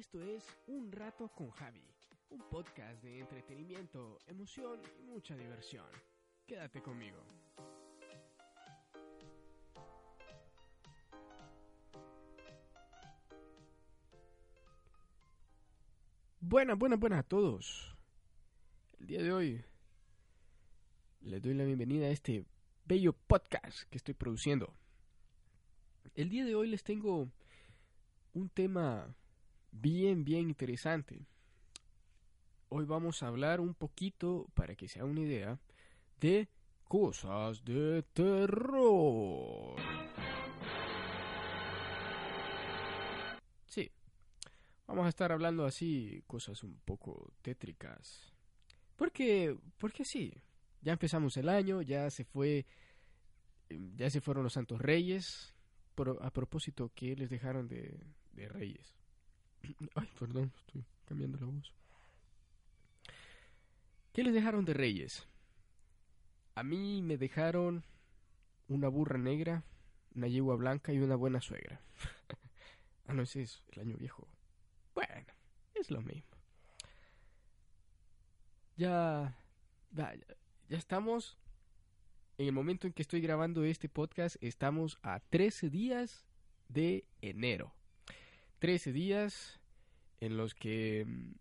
Esto es Un Rato con Javi, un podcast de entretenimiento, emoción y mucha diversión. Quédate conmigo. Buenas, buenas, buenas a todos. El día de hoy les doy la bienvenida a este bello podcast que estoy produciendo. El día de hoy les tengo un tema bien, bien interesante. Hoy vamos a hablar un poquito, para que sea una idea, de cosas de terror. Sí, vamos a estar hablando así, cosas un poco tétricas. Porque, porque sí, ya empezamos el año, ya se fue, ya se fueron los Santos Reyes. A propósito, ¿qué les dejaron de, de Reyes? Ay, perdón, estoy cambiando la voz. ¿Qué les dejaron de Reyes? A mí me dejaron una burra negra, una yegua blanca y una buena suegra. ah, no es eso, el año viejo. Bueno, es lo mismo. Ya, ya, ya estamos en el momento en que estoy grabando este podcast, estamos a 13 días de enero. 13 días en los que mm,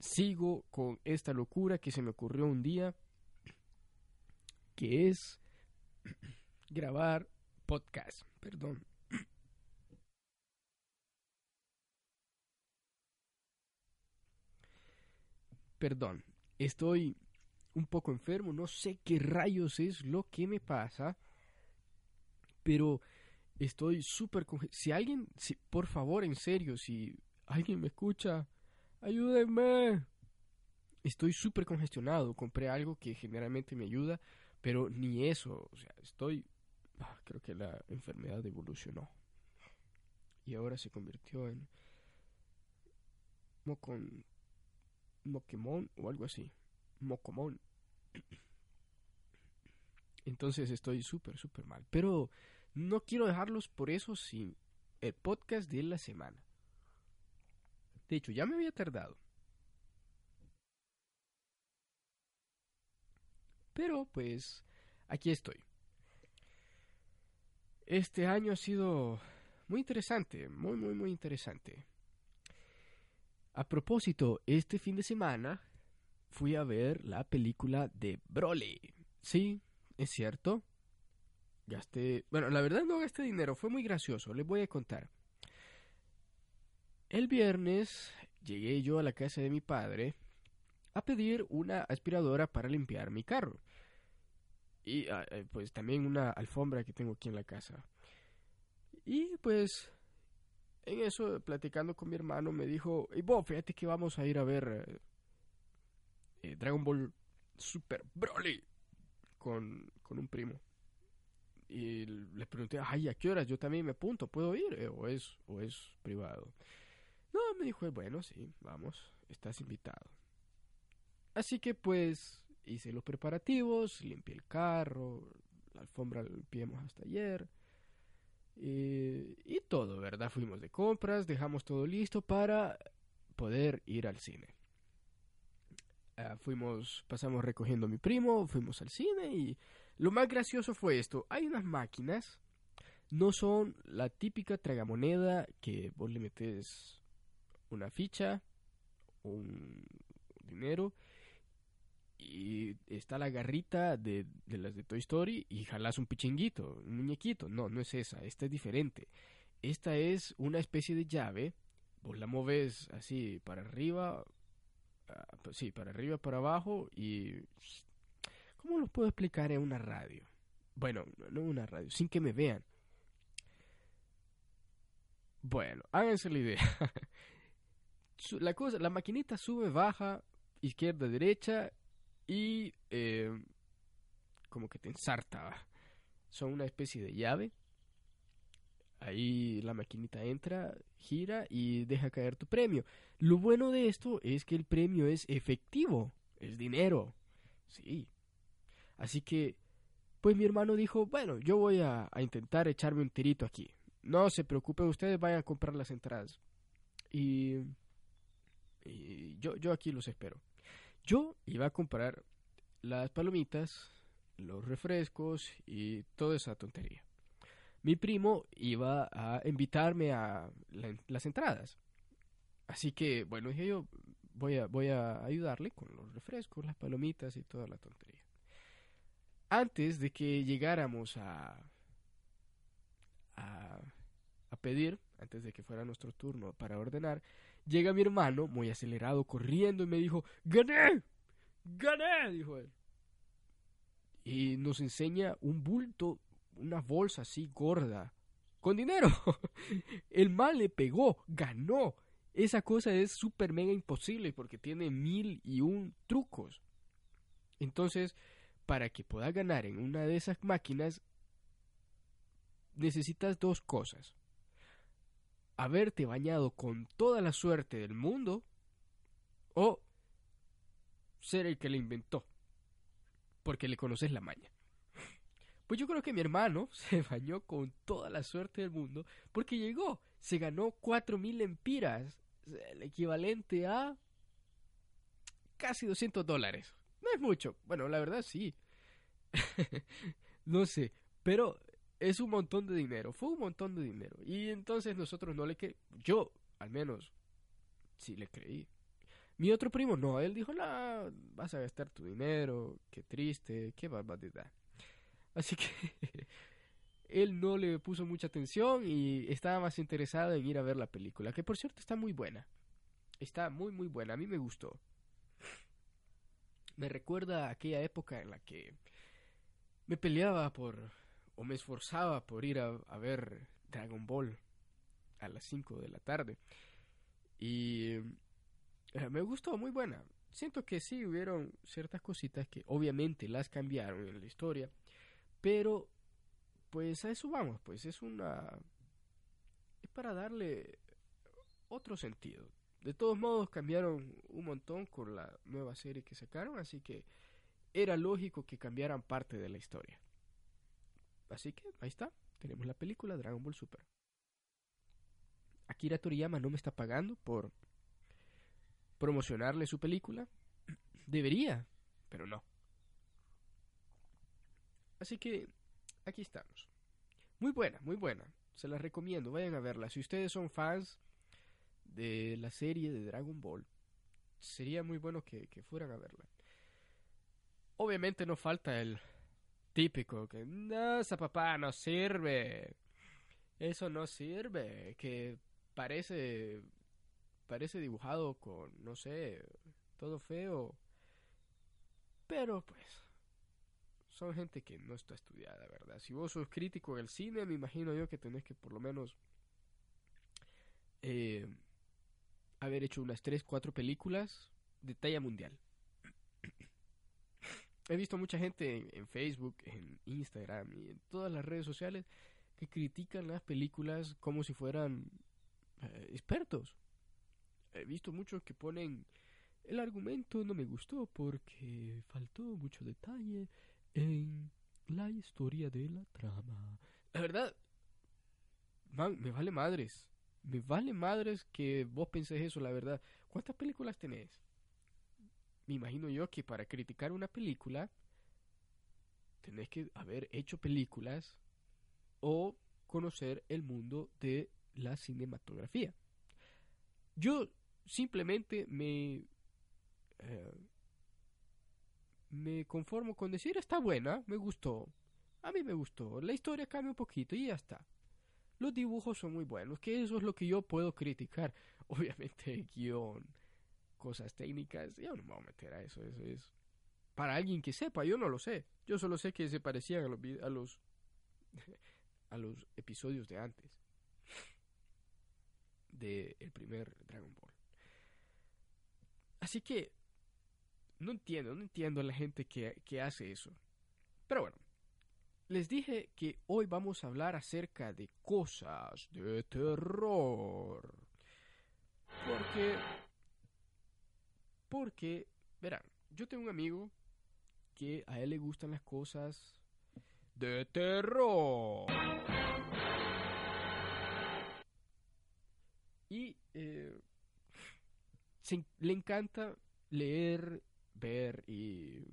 sigo con esta locura que se me ocurrió un día, que es grabar podcast. Perdón. Perdón, estoy un poco enfermo, no sé qué rayos es lo que me pasa, pero estoy súper... Si alguien, si, por favor, en serio, si alguien me escucha, ayúdenme. Estoy súper congestionado, compré algo que generalmente me ayuda, pero ni eso, o sea, estoy... Ah, creo que la enfermedad evolucionó. Y ahora se convirtió en... Mocon... Mokemon o algo así. Mocomón. Entonces estoy súper, súper mal. Pero no quiero dejarlos por eso sin el podcast de la semana. De hecho, ya me había tardado. Pero pues aquí estoy. Este año ha sido muy interesante, muy, muy, muy interesante. A propósito, este fin de semana fui a ver la película de Broly. Sí, es cierto. Gasté, bueno, la verdad no gasté dinero, fue muy gracioso, les voy a contar. El viernes llegué yo a la casa de mi padre a pedir una aspiradora para limpiar mi carro. Y pues también una alfombra que tengo aquí en la casa. Y pues en eso, platicando con mi hermano, me dijo, y vos, fíjate que vamos a ir a ver eh, Dragon Ball Super Broly con, con un primo. Y les pregunté, ay, ¿a qué horas? Yo también me apunto, ¿puedo ir? Eh, ¿O, es, ¿O es privado? No, me dijo, bueno, sí, vamos, estás invitado. Así que pues hice los preparativos, limpié el carro, la alfombra limpiamos hasta ayer. Y, todo, ¿verdad? Fuimos de compras, dejamos todo listo para poder ir al cine. Uh, fuimos, pasamos recogiendo a mi primo, fuimos al cine y lo más gracioso fue esto. Hay unas máquinas, no son la típica tragamoneda que vos le metes una ficha, un dinero y está la garrita de, las de Toy Story y jalas un pichinguito, un muñequito. No, no es esa, esta es diferente. Esta es una especie de llave, vos la moves así para arriba, uh, sí, para arriba, para abajo y ¿cómo lo puedo explicar en una radio? Bueno, no una radio, sin que me vean. Bueno, háganse la idea. la cosa, la maquinita sube, baja, izquierda, derecha y eh, como que te ensarta. Son una especie de llave. Ahí la maquinita entra, gira y deja caer tu premio. Lo bueno de esto es que el premio es efectivo, es dinero. Sí. Así que, pues mi hermano dijo, bueno, yo voy a, intentar echarme un tirito aquí. No se preocupen ustedes, vayan a comprar las entradas. Y, yo, yo aquí los espero. Yo iba a comprar las palomitas, los refrescos y toda esa tontería. Mi primo iba a invitarme a las entradas. Así que, bueno, dije yo, voy a, voy a ayudarle con los refrescos, las palomitas y toda la tontería. Antes de que llegáramos a, a pedir, antes de que fuera nuestro turno para ordenar, llega mi hermano, muy acelerado, corriendo y me dijo, ¡Gané! ¡Gané! dijo él. Y nos enseña un bulto, una bolsa así gorda, con dinero. El mal le pegó, ganó. Esa cosa es súper mega imposible porque tiene mil y un trucos. Entonces, para que pueda ganar en una de esas máquinas, necesitas dos cosas haberte bañado con toda la suerte del mundo o ser el que le inventó, porque le conoces la maña. Pues yo creo que mi hermano se bañó con toda la suerte del mundo porque llegó, se ganó cuatro mil empiras, el equivalente a casi 200 dólares. Mucho, bueno, la verdad sí. no sé, pero es un montón de dinero, fue un montón de dinero. Y entonces nosotros no le que yo al menos sí le creí. Mi otro primo no, él dijo, no, vas a gastar tu dinero, qué triste, qué barbaridad. Así que él no le puso mucha atención y estaba más interesado en ir a ver la película, que por cierto está muy buena. Está muy muy buena, a mí me gustó. Me recuerda aquella época en la que me peleaba por o me esforzaba por ir a, ver Dragon Ball a las 5 de la tarde. Y eh, me gustó, muy buena. Siento que sí hubieron ciertas cositas que obviamente las cambiaron en la historia, pero pues a eso vamos, pues es una... es para darle otro sentido. De todos modos cambiaron un montón con la nueva serie que sacaron, así que era lógico que cambiaran parte de la historia. Así que ahí está, tenemos la película Dragon Ball Super. Akira Toriyama no me está pagando por promocionarle su película. Debería, pero no. Así que aquí estamos. Muy buena, muy buena. Se la recomiendo, vayan a verla. Si ustedes son fans de la serie de Dragon Ball, sería muy bueno que, que fueran a verla. Obviamente no falta el típico que no, esa papá no sirve. Eso no sirve, que parece parece dibujado con no sé, todo feo. Pero pues son gente que no está estudiada, ¿verdad? Si vos sos crítico del cine, me imagino yo que tenés que por lo menos eh, haber hecho unas 3, 4 películas de talla mundial he visto mucha gente en, Facebook, en Instagram y en todas las redes sociales que critican las películas como si fueran eh, expertos. He visto muchos que ponen el argumento no me gustó porque faltó mucho detalle en la historia de la trama. La verdad, man, me vale madres. Me vale madres que vos pensés eso, la verdad. ¿Cuántas películas tenés? me imagino yo que para criticar una película tenés que haber hecho películas o conocer el mundo de la cinematografía. Yo simplemente me eh, me conformo con decir está buena, me gustó, a mí me gustó, la historia cambia un poquito y ya está. Los dibujos son muy buenos, que eso es lo que yo puedo criticar. Obviamente guion, cosas técnicas, yo no me voy a meter a eso, eso es Para alguien que sepa, yo no lo sé. Yo solo sé que se parecían a los, a los, a los episodios de antes. De el primer Dragon Ball. Así que no entiendo, no entiendo a la gente que, que hace eso. Pero bueno, les dije que hoy vamos a hablar acerca de cosas de terror. Porque... Porque, verán, yo tengo un amigo que a él le gustan las cosas de terror. Y eh, le encanta leer, ver y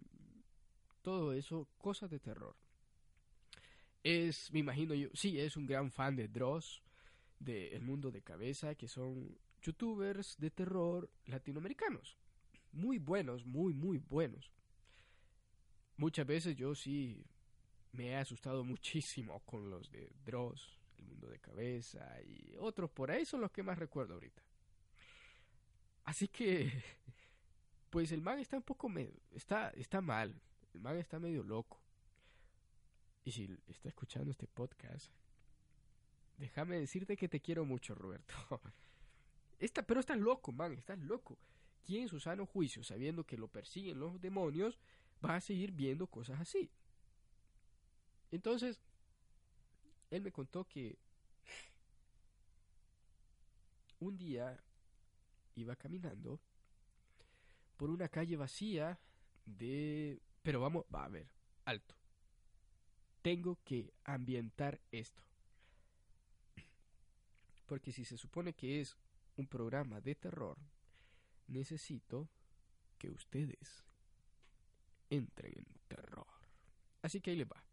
todo eso, cosas de terror. Es, me imagino yo, sí, es un gran fan de Dross, de El Mundo de Cabeza, que son youtubers de terror latinoamericanos. Muy buenos, muy, muy buenos. Muchas veces yo sí me he asustado muchísimo con los de Dross, El Mundo de Cabeza y otros por ahí son los que más recuerdo ahorita. Así que, pues el man está un poco, está, está mal, el man está medio loco. Y si está escuchando este podcast, déjame decirte que te quiero mucho, Roberto. Esta, pero estás loco, man, estás loco. ¿Quién en su sano juicio, sabiendo que lo persiguen los demonios, va a seguir viendo cosas así? Entonces, él me contó que un día iba caminando por una calle vacía de... Pero vamos, va a ver, alto. Tengo que ambientar esto. Porque si se supone que es un programa de terror, necesito que ustedes entren en terror. Así que ahí les va.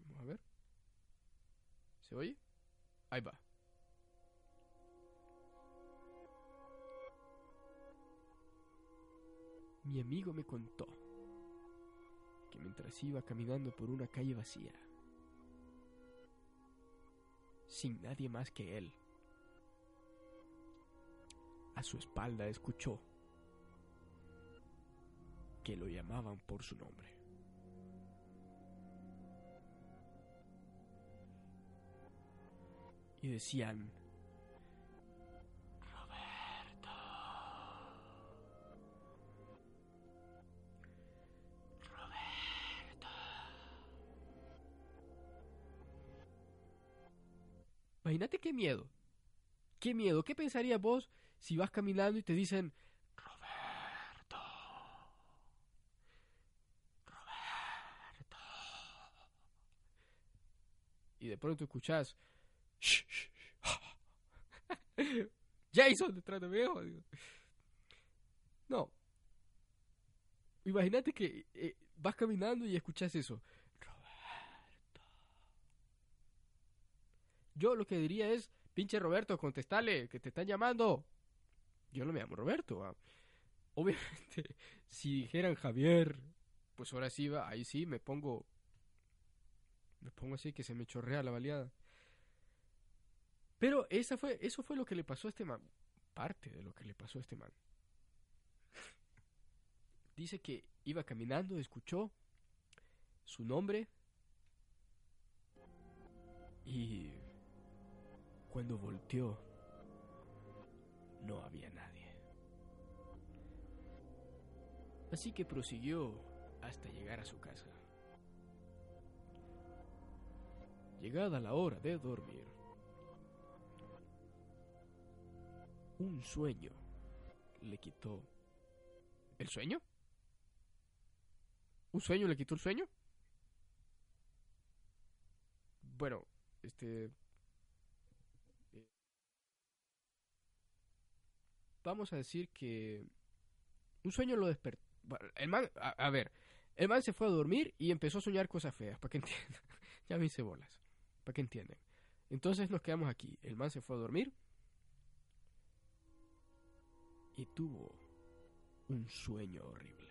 Vamos a ver. ¿Se oye? Ahí va. Mi amigo me contó que mientras iba caminando por una calle vacía, sin nadie más que él, a su espalda escuchó que lo llamaban por su nombre. Y decían, qué miedo. Qué miedo. ¿Qué pensarías vos si vas caminando y te dicen, Roberto, Roberto. Y de pronto escuchás, Jason detrás de mí, No. Imagínate que eh, vas caminando y escuchas eso. Yo lo que diría es, pinche Roberto, contestale, que te están llamando. Yo no me llamo Roberto. Obviamente, si dijeran Javier, pues ahora sí va, ahí sí me pongo. Me pongo así que se me chorrea la baleada. Pero esa fue, eso fue lo que le pasó a este man. Parte de lo que le pasó a este man. Dice que iba caminando, escuchó su nombre y cuando volteó no había nadie. Así que prosiguió hasta llegar a su casa. Llegada la hora de dormir, un sueño le quitó... ¿El sueño? ¿Un sueño le quitó el sueño? Bueno, este... vamos a decir que un sueño lo despertó. El man, a, ver, el man se fue a dormir y empezó a soñar cosas feas, para que entiendan. ya me hice bolas, para que entiendan. Entonces nos quedamos aquí. El man se fue a dormir y tuvo un sueño horrible.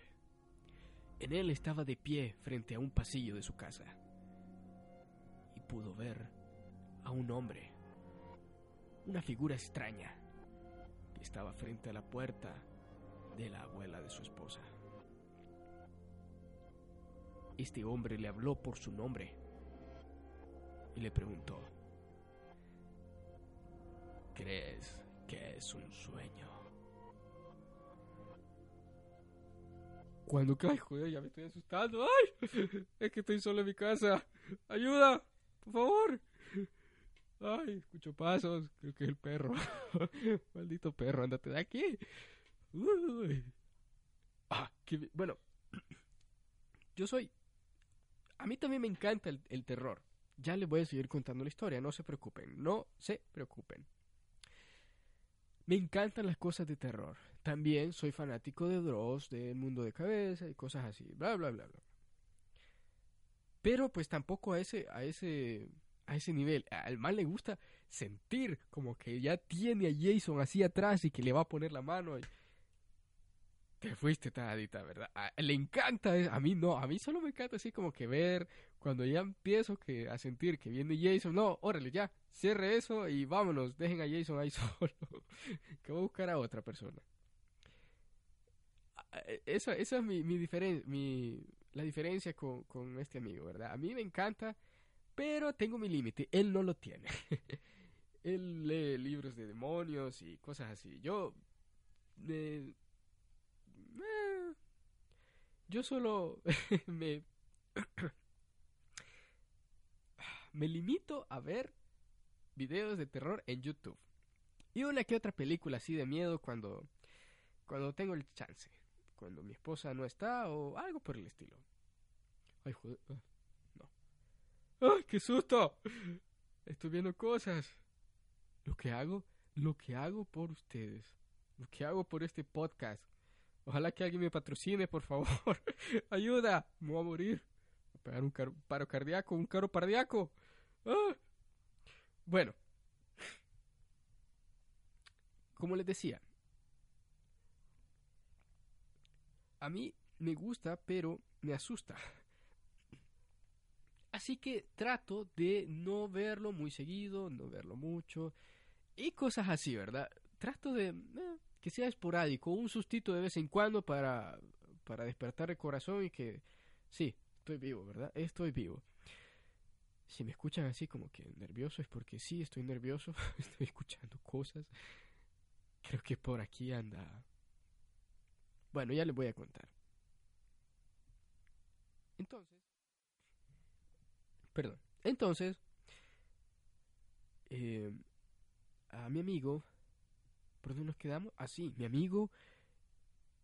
En él estaba de pie frente a un pasillo de su casa y pudo ver a un hombre, una figura extraña estaba frente a la puerta de la abuela de su esposa. este hombre le habló por su nombre y le preguntó, ¿crees que es un sueño? Cuando cae, joder, ya me estoy asustando. ¡Ay! Es que estoy solo en mi casa. ¡Ayuda! ¡Por favor! ¡Ay! Escucho pasos. Creo que es el perro. Maldito perro, ándate de aquí. Uy. Ah, bueno. Yo soy... A mí también me encanta el, el terror. Ya les voy a seguir contando la historia, no se preocupen, no se preocupen. Me encantan las cosas de terror. También soy fanático de Dross, del mundo de cabeza y cosas así, bla bla bla bla. Pero pues tampoco a ese a ese a ese nivel. Al mal le gusta sentir como que ya tiene a Jason así atrás y que le va a poner la mano. Te fuiste tadita, ¿verdad? le encanta, a mí no, a mí solo me encanta así como que ver cuando ya empiezo a sentir que viene Jason, no, órale, ya, cierre eso y vámonos, dejen a Jason ahí solo, que voy a buscar a otra persona. Ah, e, esa, esa es mi, mi, mi la diferencia con, con este amigo, ¿verdad? A mí me encanta, pero tengo mi límite, él no lo tiene. él lee libros de demonios y cosas así. Yo... Eh, yo solo me me limito a ver videos de terror en YouTube. Y una que otra película así de miedo cuando, cuando tengo el chance. Cuando mi esposa no está o algo por el estilo. Ay, joder. Ah, no. ¡Ay, qué susto! Estoy viendo cosas. Lo que hago, lo que hago por ustedes. Lo que hago por este podcast. Ojalá que alguien me patrocine, por favor. Ayuda, me voy a morir. Voy a pegar un paro cardíaco, un caro cardíaco. Ah. Bueno, como les decía, a mí me gusta, pero me asusta. Así que trato de no verlo muy seguido, no verlo mucho y cosas así, ¿verdad? Trato de eh, que sea esporádico, un sustito de vez en cuando para, para despertar el corazón y que sí, estoy vivo, ¿verdad? Estoy vivo. Si me escuchan así como que nervioso es porque sí, estoy nervioso, estoy escuchando cosas. Creo que por aquí anda. Bueno, ya les voy a contar. Entonces, perdón, entonces, eh, a mi amigo, ¿por dónde nos quedamos? Así, ah, mi amigo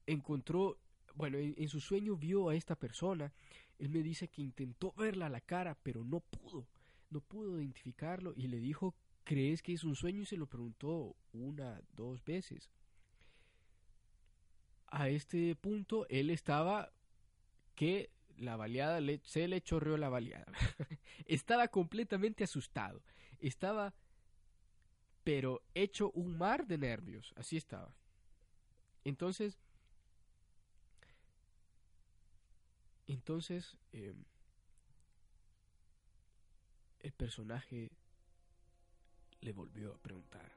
encontró, bueno, en su sueño vio a esta persona él me dice que intentó verla a la cara, pero no pudo. No pudo identificarlo y le dijo, ¿crees que es un sueño? Y se lo preguntó una, dos veces. A este punto, él estaba que la baleada se le chorreó la baleada. estaba completamente asustado. Estaba, pero hecho un mar de nervios. Así estaba. Entonces, Entonces, em, el personaje le volvió a preguntar,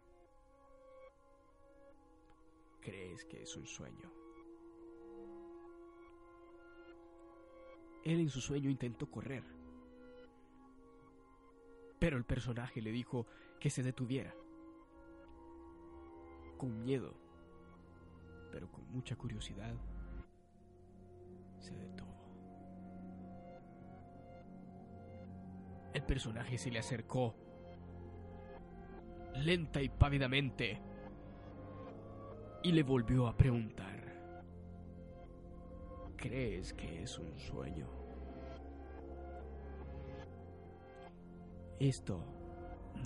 ¿crees que es un sueño? Él en su sueño intentó correr, pero el personaje le dijo que se detuviera, con miedo, pero con mucha curiosidad, se detuvo. El personaje se le acercó, lenta y pávidamente, y le volvió a preguntar, ¿crees que es un sueño? Esto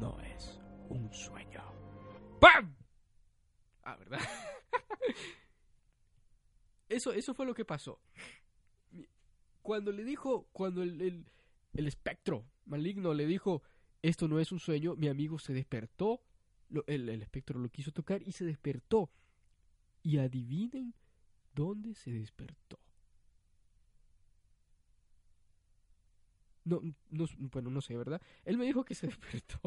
no es un sueño. ¡Pam! Ah, ¿verdad? eso, eso fue lo que pasó. Cuando le dijo, cuando el, el, el espectro maligno le dijo, esto no es un sueño, mi amigo se despertó, el, espectro lo quiso tocar y se despertó. Y adivinen dónde se despertó. No, no, bueno, no sé, ¿verdad? Él me dijo que se despertó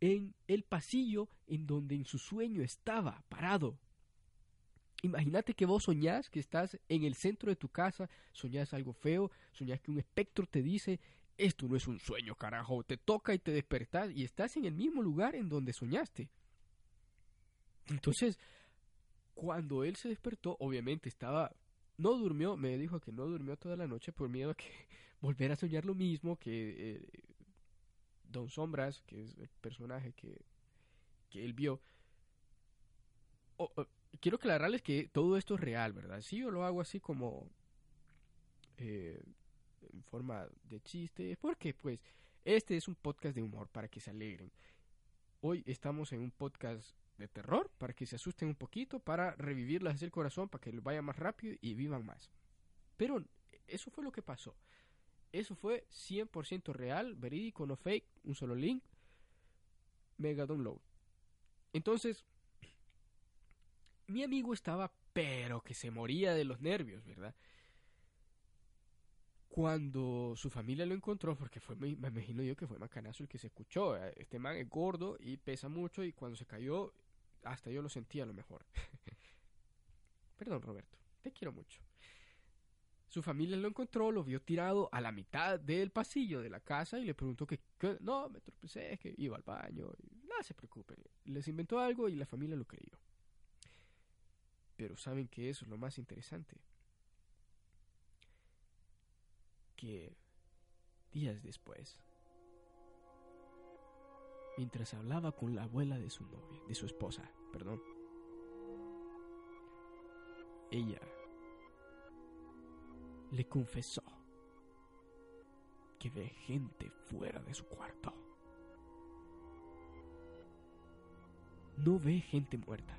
en el pasillo en donde en su sueño estaba parado. Imagínate que vos soñás que estás en el centro de tu casa, soñás algo feo, soñás que un espectro te dice, esto no es un sueño, carajo, te toca y te despertás y estás en el mismo lugar en donde soñaste. Entonces, cuando él se despertó, obviamente estaba, no durmió, me dijo que no durmió toda la noche por miedo a que volver a soñar lo mismo, que eh, Don Sombras, que es el personaje que, que él vio, quiero aclararles que todo esto es real, ¿verdad? Sí, yo lo hago así como eh, en forma de chiste, porque pues este es un podcast de humor para que se alegren. Hoy estamos en un podcast de terror para que se asusten un poquito, para revivirlas el corazón, para que les vaya más rápido y vivan más. Pero eso fue lo que pasó. Eso fue 100% real, verídico, no fake, un solo link, mega download. Entonces, mi amigo estaba pero que se moría de los nervios, ¿verdad? Cuando su familia lo encontró, porque fue, me, imagino yo que fue Macanazo el que se escuchó. Eh, este man es gordo y pesa mucho y cuando se cayó, hasta yo lo sentía a lo mejor. Perdón, Roberto, te quiero mucho. Su familia lo encontró, lo vio tirado a la mitad del pasillo de la casa y le preguntó que, no, me tropecé, que iba al baño. no se preocupen. Les inventó algo y la familia lo creyó. Pero saben que eso es lo más interesante. Que días después, mientras hablaba con la abuela de su novia, de su esposa, perdón, ella le confesó que ve gente fuera de su cuarto. No ve gente muerta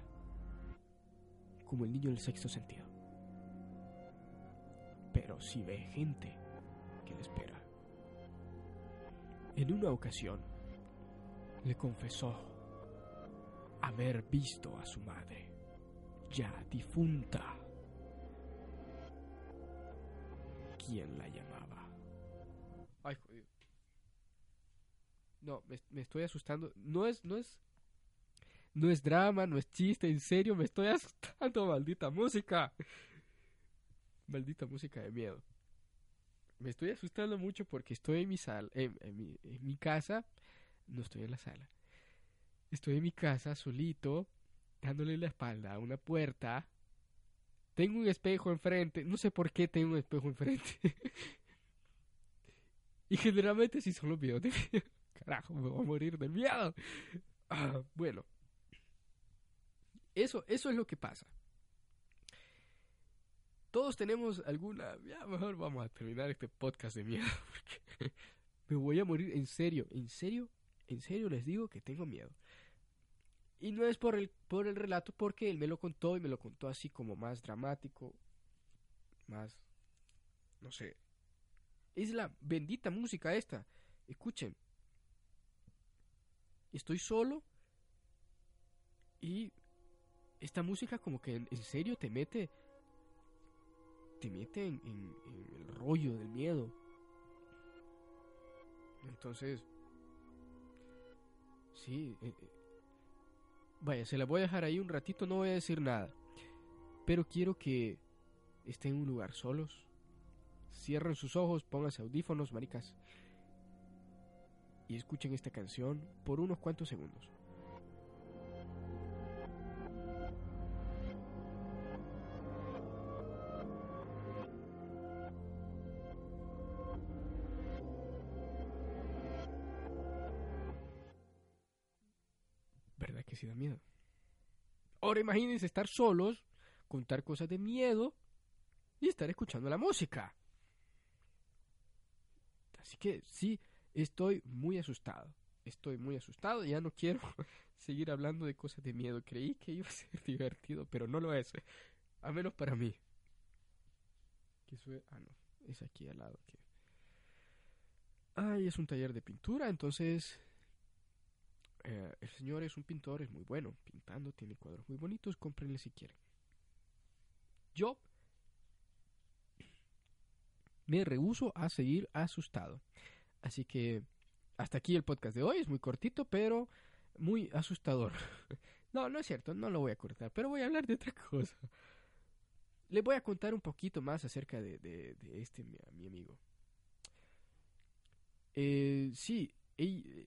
como el niño del sexto sentido. Pero si ve gente que le espera. En una ocasión, le confesó haber visto a su madre, ya difunta, quien la llamaba. Ay, jodido. No, me, estoy asustando. No es, no es no es drama, no es chiste, en serio me estoy asustando, maldita música. Maldita música de miedo. Me estoy asustando mucho porque estoy en mi sala, en, mi, en mi casa, no estoy en la sala. Estoy en mi casa solito, dándole la espalda a una puerta. Tengo un espejo enfrente, no sé por qué tengo un espejo enfrente. y generalmente si solo veo de Carajo, me voy a morir de miedo. Ah, bueno, eso, eso es lo que pasa. Todos tenemos alguna... Ya, mejor vamos a terminar este podcast de miedo. Porque me voy a morir en serio. En serio, en serio les digo que tengo miedo. Y no es por el, por el relato, porque él me lo contó y me lo contó así como más dramático. Más... No sé. Es la bendita música esta. Escuchen. Estoy solo y esta música como que en, serio te mete te mete en, el rollo del miedo entonces sí eh, eh, vaya se la voy a dejar ahí un ratito no voy a decir nada. Pero quiero que estén en un lugar solos. Cierren sus ojos pónganse audífonos maricas. Y escuchen esta canción por unos cuantos segundos que sí da miedo. Ahora imagínense estar solos, contar cosas de miedo y estar escuchando la música. Así que sí, estoy muy asustado. Estoy muy asustado, ya no quiero seguir hablando de cosas de miedo. Creí que iba a ser divertido, pero no lo es. A menos para mí. Que Ah, no. Es aquí al lado. Ay, es un taller de pintura, entonces eh, el señor es un pintor, es muy bueno pintando, tiene cuadros muy bonitos, cómprenle si quieren. Yo me rehuso a seguir asustado. Así que hasta aquí el podcast de hoy, es muy cortito, pero muy asustador. no, no es cierto, no lo voy a cortar, pero voy a hablar de otra cosa. les voy a contar un poquito más acerca de, este, mi, amigo. Eh, sí, él,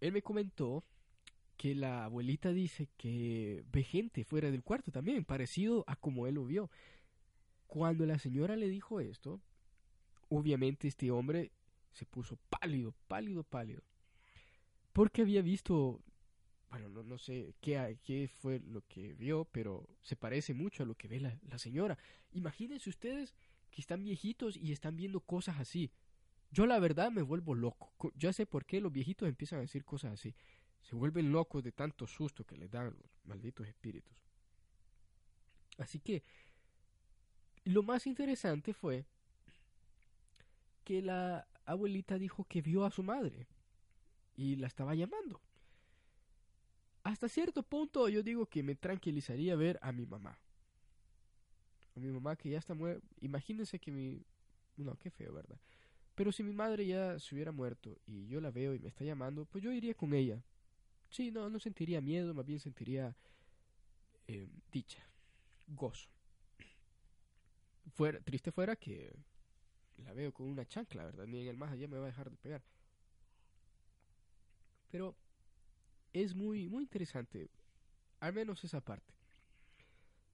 él me comentó que la abuelita dice que ve gente fuera del cuarto también, parecido a como él lo vio. Cuando la señora le dijo esto, obviamente este hombre se puso pálido, pálido, pálido. Porque había visto, bueno, no, no sé qué, qué fue lo que vio, pero se parece mucho a lo que ve la, la señora. Imagínense ustedes que están viejitos y están viendo cosas así. Yo la verdad me vuelvo loco. Ya sé por qué los viejitos empiezan a decir cosas así. Se vuelven locos de tanto susto que les dan los malditos espíritus. Así que lo más interesante fue que la abuelita dijo que vio a su madre y la estaba llamando. Hasta cierto punto yo digo que me tranquilizaría ver a mi mamá. A mi mamá que ya está muerta. Imagínense que mi... No, qué feo, ¿verdad? Pero si mi madre ya se hubiera muerto y yo la veo y me está llamando, pues yo iría con ella. Sí, no, no sentiría miedo, más bien sentiría eh, dicha, gozo. Fuera, triste fuera que la veo con una chancla, ¿verdad? Ni en el más allá me va a dejar de pegar. Pero es muy, muy interesante, al menos esa parte.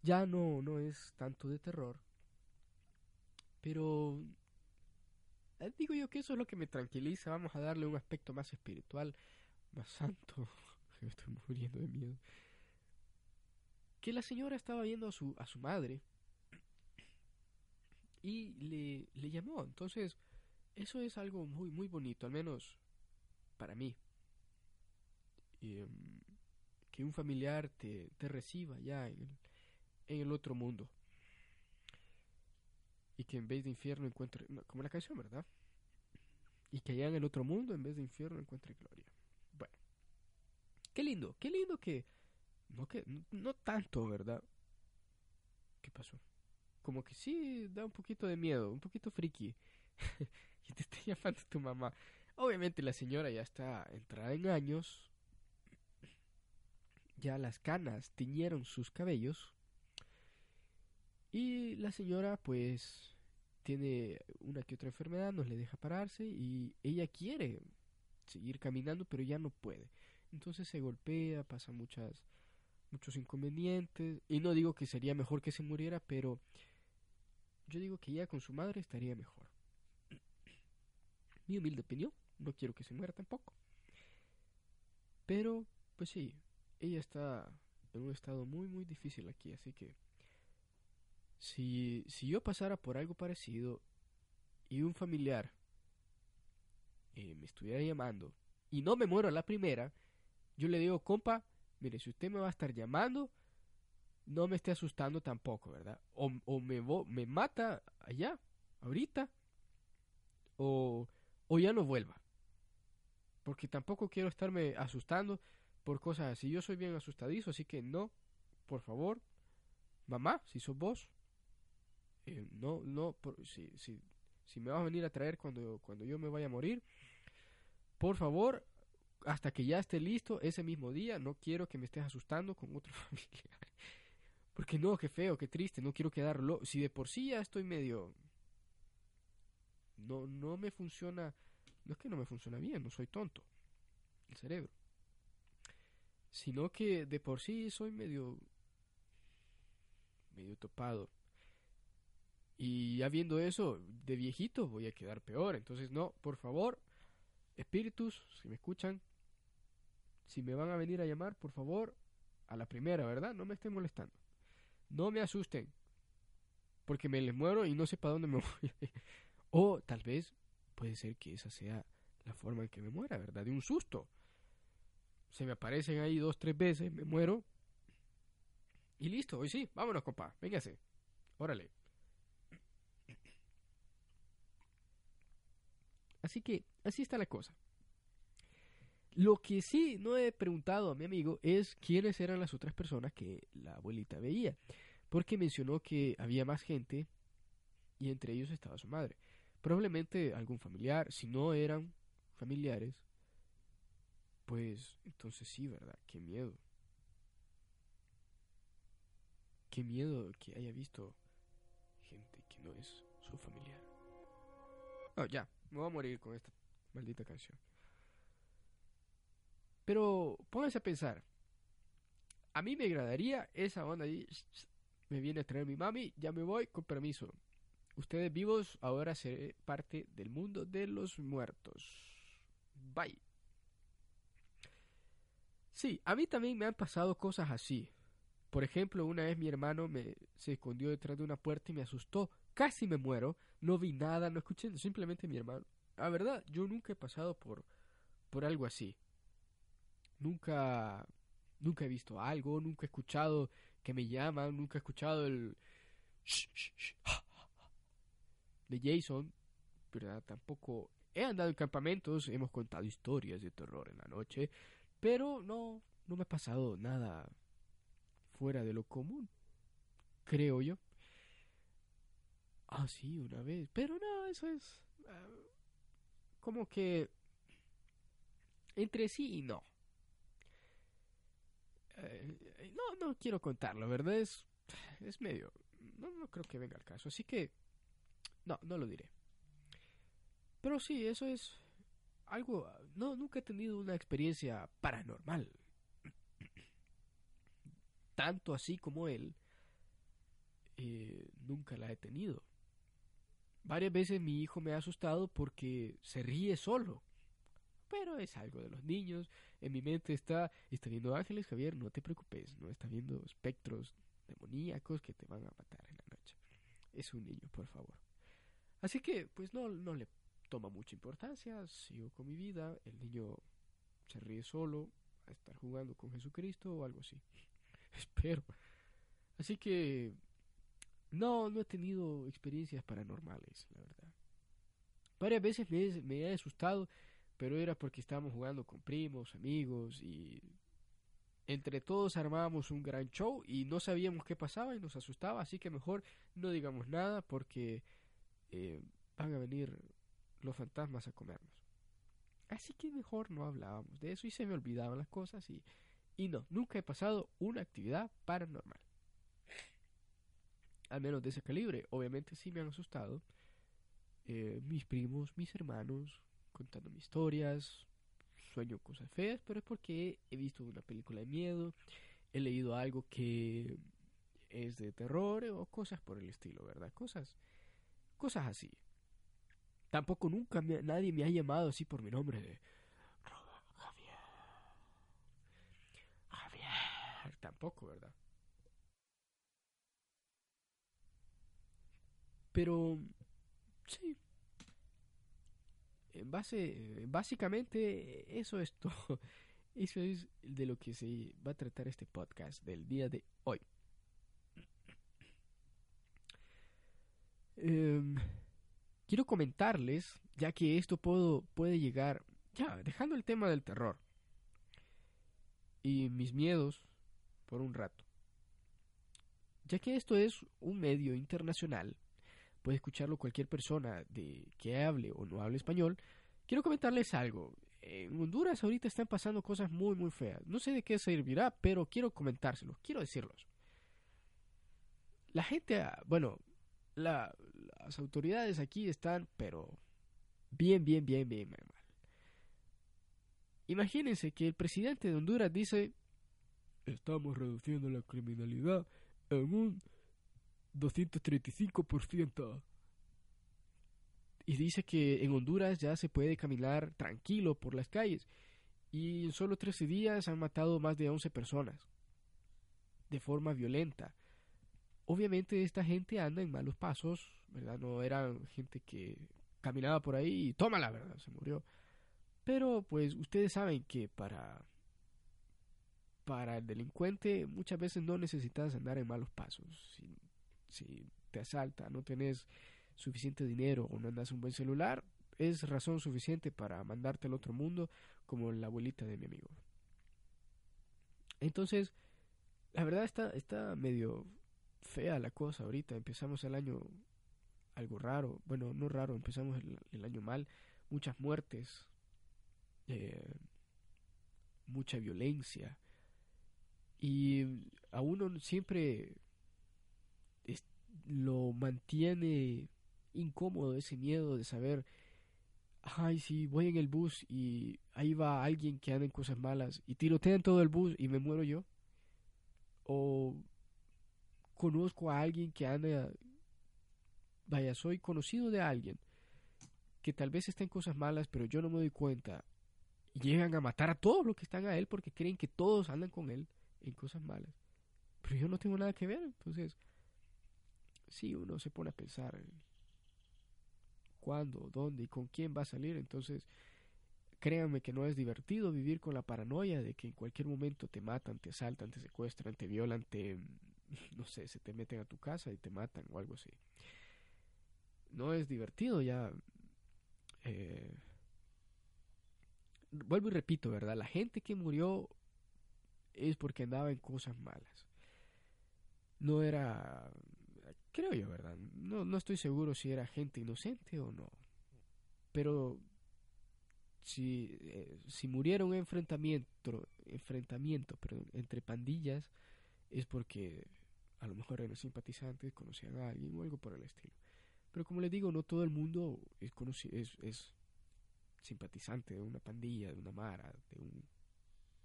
Ya no, no es tanto de terror, pero digo yo que eso es lo que me tranquiliza. Vamos a darle un aspecto más espiritual, más santo. Estoy muriendo de miedo. Que la señora estaba viendo a su, a su madre y le, le llamó. Entonces, eso es algo muy, muy bonito, al menos para mí. Em, que un familiar te, te reciba ya en el, otro mundo. Y que en vez de infierno encuentre, como la canción, ¿verdad? Y que allá en el otro mundo, en vez de infierno, encuentre gloria. Qué lindo, qué lindo que... No, que, no tanto, ¿verdad? ¿Qué pasó? Como que sí da un poquito de miedo, un poquito friki. y te está llamando tu mamá. Obviamente la señora ya está entrada en años. Ya las canas tiñeron sus cabellos. Y la señora pues tiene una que otra enfermedad, no le deja pararse y ella quiere seguir caminando pero ya no puede. Entonces se golpea, pasa muchas, muchos inconvenientes. Y no digo que sería mejor que se muriera, pero yo digo que ya con su madre estaría mejor. Mi humilde opinión, no quiero que se muera tampoco. Pero, pues sí, ella está en un estado muy, muy difícil aquí, así que si, si yo pasara por algo parecido y un familiar eh, me estuviera llamando y no me muero a la primera, yo le digo, compa, mire, si usted me va a estar llamando, no me esté asustando tampoco, ¿verdad? O, o me, me mata allá, ahorita, o, o ya no vuelva. Porque tampoco quiero estarme asustando por cosas así. Yo soy bien asustadizo, así que no, por favor, mamá, si sos vos, eh, no, no, si, si, si me vas a venir a traer cuando, cuando yo me vaya a morir, por favor, hasta que ya esté listo ese mismo día. No quiero que me estés asustando con otro familiar. Porque no, qué feo, qué triste, no quiero quedarlo. Si de por sí ya estoy medio... No, no me funciona... No es que no me funciona bien, no soy tonto. El cerebro. Sino que de por sí soy medio... medio topado. Y ya viendo eso, de viejito voy a quedar peor. Entonces, no, por favor, espíritus, si me escuchan, si me van a venir a llamar, por favor, a la primera, ¿verdad? No me estén molestando. No me asusten. Porque me les muero y no sé para dónde me voy. o tal vez puede ser que esa sea la forma en que me muera, ¿verdad? De un susto. Se me aparecen ahí dos, tres veces, me muero. Y listo, hoy sí, vámonos, compa, véngase. Órale. Así que, así está la cosa. Lo que sí no he preguntado a mi amigo es quiénes eran las otras personas que la abuelita veía, porque mencionó que había más gente y entre ellos estaba su madre. Probablemente algún familiar, si no eran familiares, pues entonces sí, ¿verdad? Qué miedo. Qué miedo que haya visto que no es su familiar. Oh, ya, me voy a morir con esta maldita canción. Pero pónganse a pensar. A mí me agradaría esa onda ahí. Me viene a traer mi mami, ya me voy, con permiso. Ustedes vivos, ahora seré parte del mundo de los muertos. Bye. Sí, a mí también me han pasado cosas así. Por ejemplo, una vez mi hermano me se escondió detrás de una puerta y me asustó. Casi me muero. No vi nada, no escuché, simplemente mi hermano. La verdad, yo nunca he pasado por por algo así. Nunca nunca he visto algo, nunca he escuchado que me llaman, nunca he escuchado el de Jason, ¿verdad? Tampoco he andado en campamentos, hemos contado historias de terror en la noche, pero no, no me ha pasado nada fuera de lo común, creo yo. Ah, sí, una vez, pero no, eso es ah, como que entre sí y no. Eh, no, no quiero contarlo, ¿verdad? Es, es medio... No, no creo que venga al caso, así que... No, no lo diré. Pero sí, eso es algo... No, nunca he tenido una experiencia paranormal. Tanto así como él, eh, nunca la he tenido. Varias veces mi hijo me ha asustado porque se ríe solo. Pero es algo de los niños. En mi mente está, está viendo ángeles, Javier, no te preocupes, no está viendo espectros demoníacos que te van a matar en la noche. Es un niño, por favor. Así que, pues no, no le toma mucha importancia, sigo con mi vida, el niño se ríe solo a estar jugando con Jesucristo o algo así. Espero. Así que no, no he tenido experiencias paranormales, la verdad. Varias veces me, me he asustado, pero era porque estábamos jugando con primos, amigos y entre todos armábamos un gran show y no sabíamos qué pasaba y nos asustaba, así que mejor no digamos nada porque eh, van a venir los fantasmas a comernos. Así que mejor no hablábamos de eso y se me olvidaban las cosas y, y no, nunca he pasado una actividad paranormal. Al menos de ese calibre. Obviamente sí me han asustado. Eh, mis primos, mis hermanos, contándome historias, sueño cosas feas, pero es porque he visto una película de miedo, he leído algo que es de terror o cosas por el estilo, ¿verdad? Cosas, cosas así. Tampoco nunca nadie me ha llamado así por mi nombre de Javier. Javier. Tampoco, ¿verdad? Pero sí. En base, básicamente eso es todo. Eso es de lo que se va a tratar este podcast del día de hoy. Eh, quiero comentarles, ya que esto puedo, puede llegar, ya, dejando el tema del terror y mis miedos por un rato. Ya que esto es un medio internacional, puede escucharlo cualquier persona de que hable o no hable español, quiero comentarles algo. En Honduras ahorita están pasando cosas muy muy feas. No sé de qué servirá, pero quiero comentárselos, quiero decirlos. La gente, bueno, la, las autoridades aquí están, pero bien, bien, bien, bien, mal. Imagínense que el presidente de Honduras dice, estamos reduciendo la criminalidad en un 235%. Y dice que en Honduras ya se puede caminar tranquilo por las calles. Y en solo 13 días han matado más de 11 personas. De forma violenta. Obviamente esta gente anda en malos pasos, ¿verdad? No eran gente que caminaba por ahí y toma la verdad, se murió. Pero pues ustedes saben que para para el delincuente muchas veces no necesitas andar en malos pasos. Si te asalta, no tenés suficiente dinero o no andas un buen celular, es razón suficiente para mandarte al otro mundo como la abuelita de mi amigo. Entonces, la verdad está, está medio fea la cosa ahorita. Empezamos el año algo raro. Bueno, no raro, empezamos el, año mal. Muchas muertes. Eh, mucha violencia. Y a uno siempre lo mantiene incómodo ese miedo de saber, ay, si voy en el bus y ahí va alguien que anda en cosas malas y tirotean todo el bus y me muero yo. O conozco a alguien que anda, vaya, soy conocido de alguien que tal vez está en cosas malas, pero yo no me doy cuenta. Y llegan a matar a todos los que están a él porque creen que todos andan con él en cosas malas. Pero yo no tengo nada que ver, entonces sí, uno se pone a pensar cuándo, dónde y con quién va a salir. Entonces, créanme que no es divertido vivir con la paranoia de que en cualquier momento te matan, te asaltan, te secuestran, te violan, te, no sé, se te meten a tu casa y te matan o algo así. No es divertido ya. Eh, vuelvo y repito, ¿verdad? La gente que murió es porque andaba en cosas malas. No era Creo yo, ¿verdad? No, no estoy seguro si era gente inocente o no. Pero si, eh, si murieron en enfrentamiento, enfrentamiento entre pandillas, es porque a lo mejor eran simpatizantes, conocían a alguien o algo por el estilo. Pero como les digo, no todo el mundo es, es, es simpatizante de una pandilla, de una mara, de una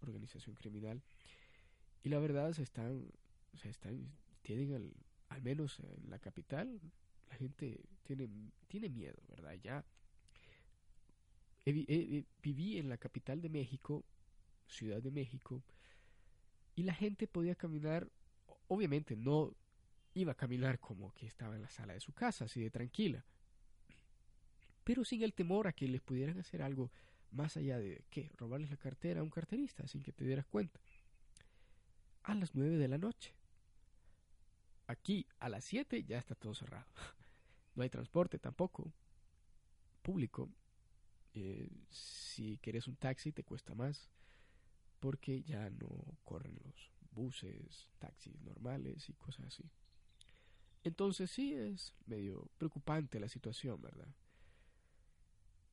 organización criminal. Y la verdad, se están, o sea, están, tienen el, al menos en la capital, la gente tiene, tiene miedo, ¿verdad? Ya viví en la capital de México, Ciudad de México, y la gente podía caminar, obviamente no iba a caminar como que estaba en la sala de su casa, así de tranquila, pero sin el temor a que les pudieran hacer algo más allá de, ¿qué? Robarles la cartera a un carterista sin que te dieras cuenta. A las nueve de la noche. Aquí a las 7 ya está todo cerrado. No hay transporte tampoco público. Eh, si quieres un taxi te cuesta más porque ya no corren los buses, taxis normales y cosas así. Entonces sí es medio preocupante la situación, ¿verdad?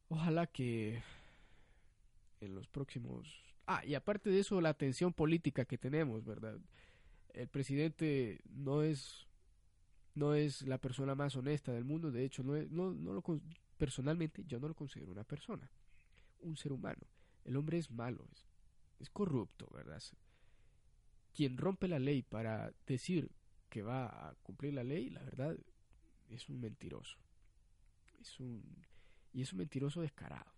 Ojalá que en los próximos... Ah, y aparte de eso, la tensión política que tenemos, ¿verdad? El presidente no es no es la persona más honesta del mundo, de hecho no, no, no lo personalmente yo no lo considero una persona, un ser humano. El hombre es malo, es, es corrupto, ¿verdad? Quien rompe la ley para decir que va a cumplir la ley, la verdad es un mentiroso. Es un y es un mentiroso descarado.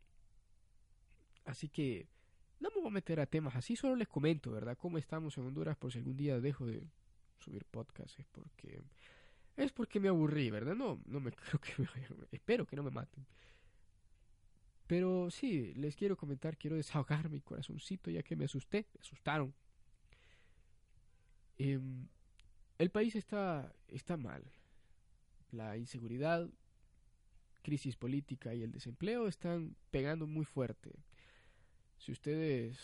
Así que no me voy a meter a temas así, solo les comento, ¿verdad? Cómo estamos en Honduras por si algún día dejo de subir podcast. Es porque... Es porque me aburrí, ¿verdad? No, no me creo que me Espero que no me maten. Pero sí, les quiero comentar, quiero desahogar mi corazoncito ya que me asusté, me asustaron. Em, el país está, está mal. La inseguridad, crisis política y el desempleo están pegando muy fuerte. Si ustedes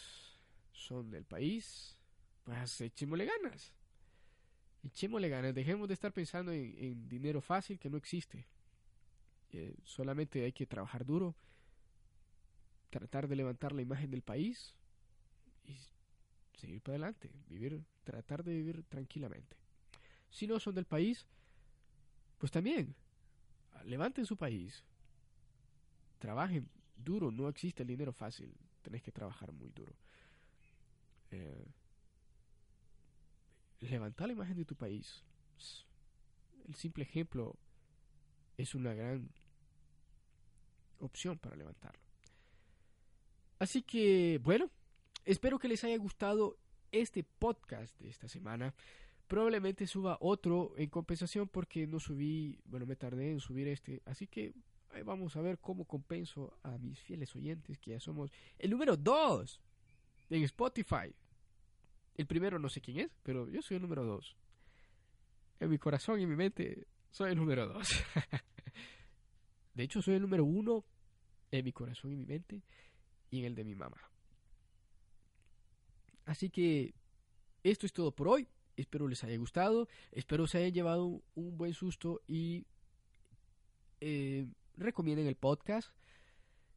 son del país, pues echémosle ganas. Echémosle ganas. Dejemos de estar pensando en, dinero fácil que no existe. Eh, solamente hay que trabajar duro, tratar de levantar la imagen del país y seguir para adelante, vivir, tratar de vivir tranquilamente. Si no son del país, pues también levanten su país, trabajen duro, no existe el dinero fácil tenés que trabajar muy duro. Eh, levantar la imagen de tu país. El simple ejemplo es una gran opción para levantarlo. Así que, bueno, espero que les haya gustado este podcast de esta semana. Probablemente suba otro en compensación porque no subí, bueno, me tardé en subir este. Así que vamos a ver cómo compenso a mis fieles oyentes, que ya somos el número 2 en Spotify. El primero no sé quién es, pero yo soy el número 2. En mi corazón y en mi mente soy el número 2. de hecho, soy el número 1 en mi corazón y mi mente y en el de mi mamá. Así que esto es todo por hoy. Espero les haya gustado. Espero se hayan llevado un buen susto y eh, recomienden el podcast,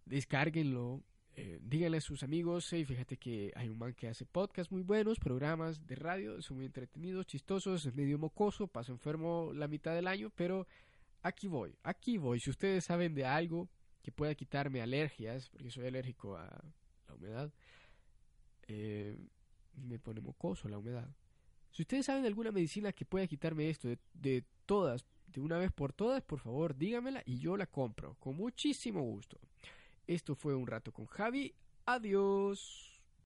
descárguenlo, eh, díganle a sus amigos, hey, fíjate que hay un man que hace podcasts muy buenos, programas de radio, son muy entretenidos, chistosos, es medio mocoso, paso enfermo la mitad del año, pero aquí voy, aquí voy. Si ustedes saben de algo que pueda quitarme alergias, porque soy alérgico a la humedad, eh, me pone mocoso la humedad. Si ustedes saben de alguna medicina que pueda quitarme esto de, de todas, de una vez por todas, por favor, dígamela y yo la compro, con muchísimo gusto. Esto fue un rato con Javi. Adiós.